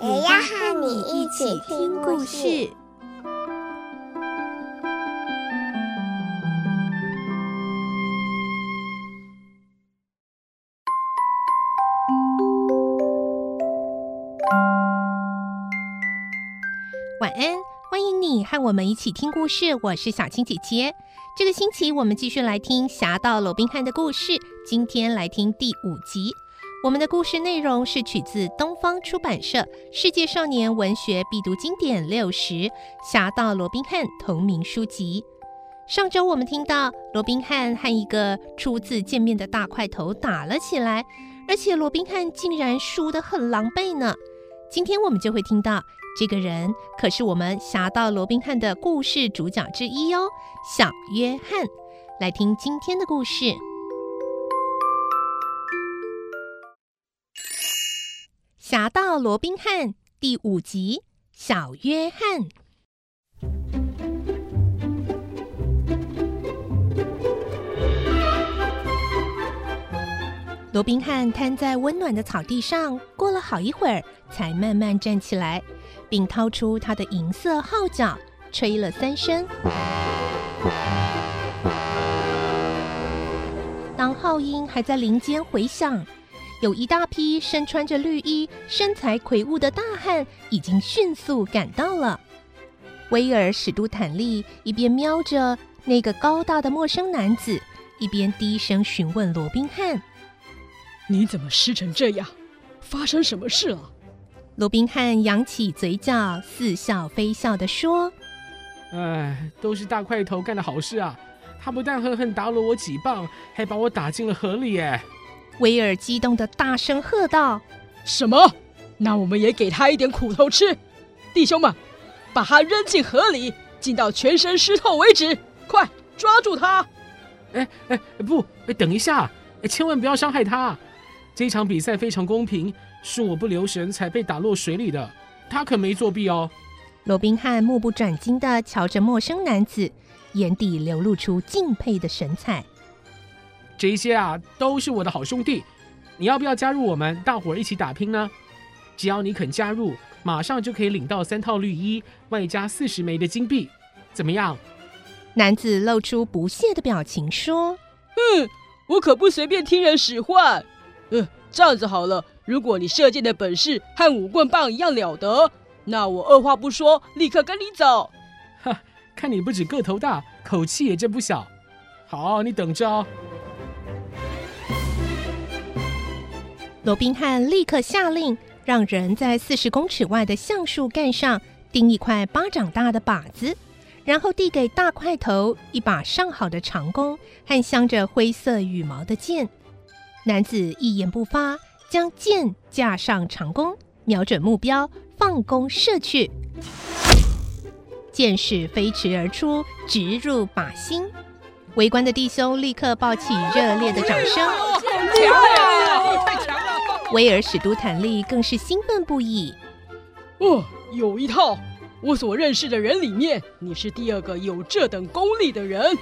也要和你一起听故事。晚安，欢迎你和我们一起听故事。我是小青姐姐。这个星期我们继续来听《侠盗罗宾汉》的故事，今天来听第五集。我们的故事内容是取自东方出版社《世界少年文学必读经典六十》《侠盗罗宾汉》同名书籍。上周我们听到罗宾汉和一个初次见面的大块头打了起来，而且罗宾汉竟然输得很狼狈呢。今天我们就会听到。这个人可是我们侠盗罗宾汉的故事主角之一哦，小约翰。来听今天的故事，《侠盗罗宾汉》第五集，小约翰。罗宾汉瘫在温暖的草地上，过了好一会儿，才慢慢站起来。并掏出他的银色号角，吹了三声。当号音还在林间回响，有一大批身穿着绿衣、身材魁梧的大汉已经迅速赶到了。威尔·史都坦利一边瞄着那个高大的陌生男子，一边低声询问罗宾汉：“你怎么湿成这样？发生什么事了？”罗宾汉扬起嘴角，似笑非笑地说：“哎，都是大块头干的好事啊！他不但狠狠打了我几棒，还把我打进了河里。”哎，威尔激动的大声喝道：“什么？那我们也给他一点苦头吃！弟兄们，把他扔进河里，浸到全身湿透为止！快抓住他！”哎哎，不，哎，等一下，哎，千万不要伤害他！这场比赛非常公平。是我不留神才被打落水里的，他可没作弊哦。罗宾汉目不转睛的瞧着陌生男子，眼底流露出敬佩的神采。这些啊，都是我的好兄弟，你要不要加入我们，大伙儿一起打拼呢？只要你肯加入，马上就可以领到三套绿衣，外加四十枚的金币，怎么样？男子露出不屑的表情说：“嗯，我可不随便听人使唤。嗯，这样子好了。”如果你射箭的本事和五棍棒一样了得，那我二话不说，立刻跟你走。哈，看你不止个头大，口气也真不小。好，你等着哦。罗宾汉立刻下令，让人在四十公尺外的橡树干上钉一块巴掌大的靶子，然后递给大块头一把上好的长弓和镶着灰色羽毛的箭。男子一言不发。将箭架上长弓，瞄准目标，放弓射去。箭矢飞驰而出，直入靶心。围观的弟兄立刻爆起热烈的掌声。厉害！太强！威尔史都坦利更是兴奋不已。哦，有一套！我所认识的人里面，你是第二个有这等功力的人。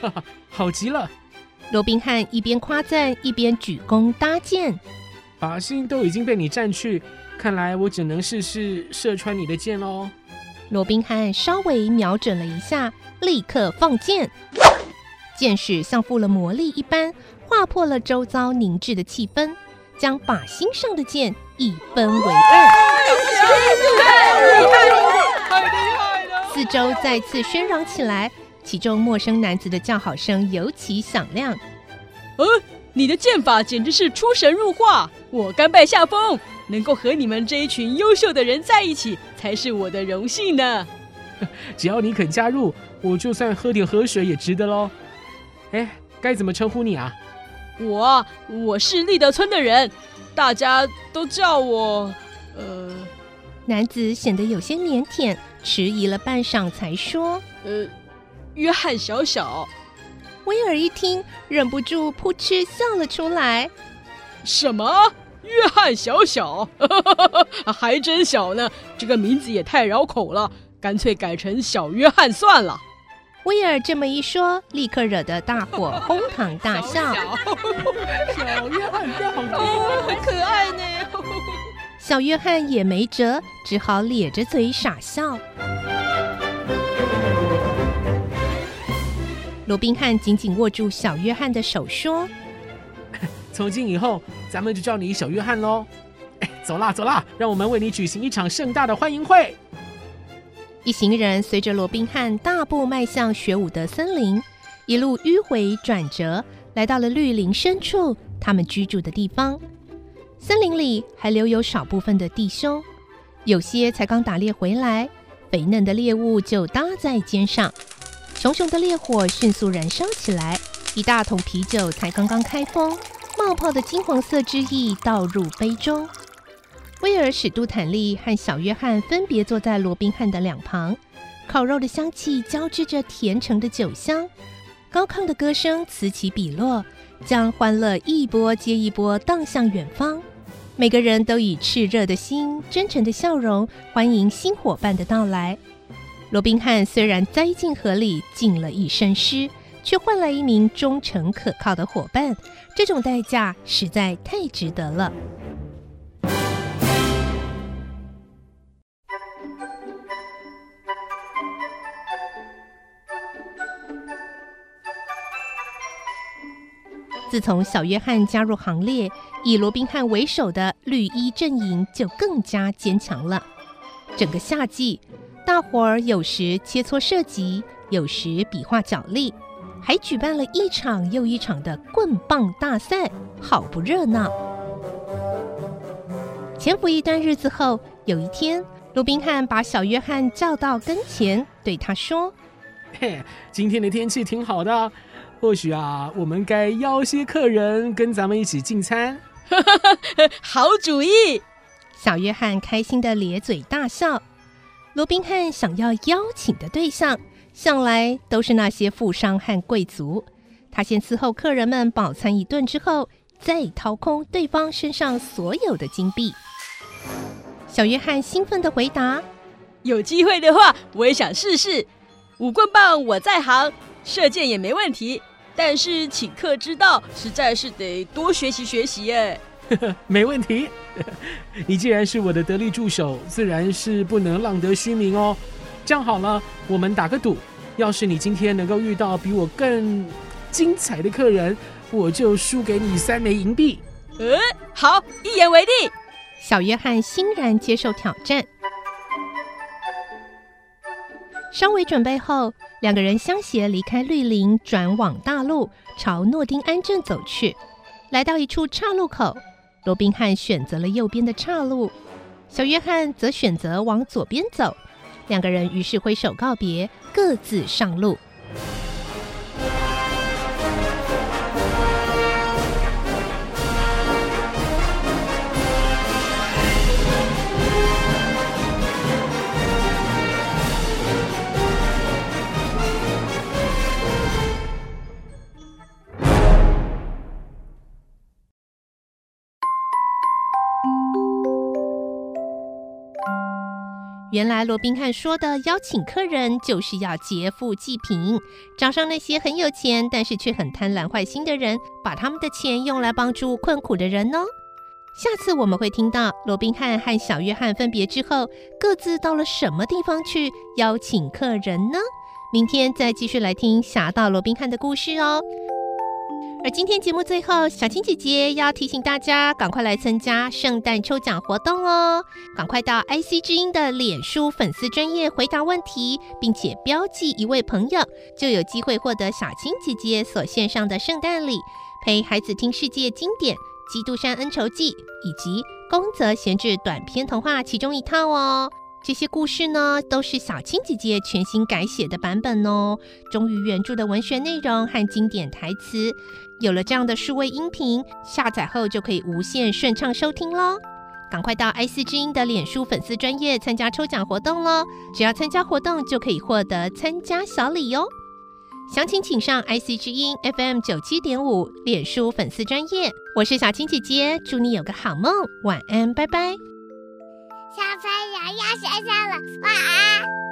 哈哈，好极了！罗宾汉一边夸赞，一边举弓搭箭。靶心都已经被你占去，看来我只能试试射穿你的箭喽。罗宾汉稍微瞄准了一下，立刻放箭，箭矢像附了魔力一般，划破了周遭凝滞的气氛，将靶心上的箭一分为二。太厉害了！四周再次喧嚷起来，其中陌生男子的叫好声尤其响亮。嗯。你的剑法简直是出神入化，我甘拜下风，能够和你们这一群优秀的人在一起，才是我的荣幸呢。只要你肯加入，我就算喝点河水也值得喽。哎，该怎么称呼你啊？我，我是立德村的人，大家都叫我……呃……男子显得有些腼腆，迟疑了半晌，才说：“呃，约翰小小。”威尔一听，忍不住扑哧笑了出来。什么？约翰小小？还真小呢！这个名字也太绕口了，干脆改成小约翰算了。威尔这么一说，立刻惹得大伙哄堂大笑。小约翰真好哦，很可爱呢。小约翰也没辙，只好咧着嘴傻笑。罗宾汉紧紧握住小约翰的手，说：“ 从今以后，咱们就叫你小约翰喽。哎，走啦，走啦，让我们为你举行一场盛大的欢迎会。”一行人随着罗宾汉大步迈向雪舞的森林，一路迂回转折，来到了绿林深处，他们居住的地方。森林里还留有少部分的弟兄，有些才刚打猎回来，肥嫩的猎物就搭在肩上。熊熊的烈火迅速燃烧起来，一大桶啤酒才刚刚开封，冒泡的金黄色汁液倒入杯中。威尔·史杜坦利和小约翰分别坐在罗宾汉的两旁，烤肉的香气交织着甜橙的酒香，高亢的歌声此起彼落，将欢乐一波接一波荡向远方。每个人都以炽热的心、真诚的笑容欢迎新伙伴的到来。罗宾汉虽然栽进河里浸了一身湿，却换来一名忠诚可靠的伙伴，这种代价实在太值得了。自从小约翰加入行列，以罗宾汉为首的绿衣阵营就更加坚强了。整个夏季，大伙儿有时切磋射击，有时比划脚力，还举办了一场又一场的棍棒大赛，好不热闹。潜伏一段日子后，有一天，罗宾汉把小约翰叫到跟前，对他说：“嘿，今天的天气挺好的。”或许啊，我们该邀些客人跟咱们一起进餐。好主意！小约翰开心的咧嘴大笑。罗宾汉想要邀请的对象，向来都是那些富商和贵族。他先伺候客人们饱餐一顿之后，再掏空对方身上所有的金币。小约翰兴奋的回答：“有机会的话，我也想试试。五棍棒我在行，射箭也没问题。”但是请客之道，实在是得多学习学习耶。没问题，你既然是我的得力助手，自然是不能浪得虚名哦。这样好了，我们打个赌，要是你今天能够遇到比我更精彩的客人，我就输给你三枚银币。嗯，好，一言为定。小约翰欣然接受挑战。稍微准备后，两个人相携离开绿林，转往大路，朝诺丁安镇走去。来到一处岔路口，罗宾汉选择了右边的岔路，小约翰则选择往左边走。两个人于是挥手告别，各自上路。原来罗宾汉说的邀请客人，就是要劫富济贫，找上那些很有钱但是却很贪婪坏心的人，把他们的钱用来帮助困苦的人哦。下次我们会听到罗宾汉和小约翰分别之后，各自到了什么地方去邀请客人呢？明天再继续来听《侠盗罗宾汉》的故事哦。而今天节目最后，小青姐姐要提醒大家，赶快来参加圣诞抽奖活动哦！赶快到 IC 之音的脸书粉丝专页回答问题，并且标记一位朋友，就有机会获得小青姐姐所献上的圣诞礼，陪孩子听世界经典《基督山恩仇记》以及宫泽贤治短篇童话其中一套哦。这些故事呢，都是小青姐姐全新改写的版本哦，忠于原著的文学内容和经典台词。有了这样的数位音频，下载后就可以无限顺畅收听喽。赶快到 IC 之音的脸书粉丝专页参加抽奖活动喽！只要参加活动，就可以获得参加小礼哦。详情请上 IC 之音 FM 九七点五脸书粉丝专业。我是小青姐姐，祝你有个好梦，晚安，拜拜。小朋友要睡觉了，晚安。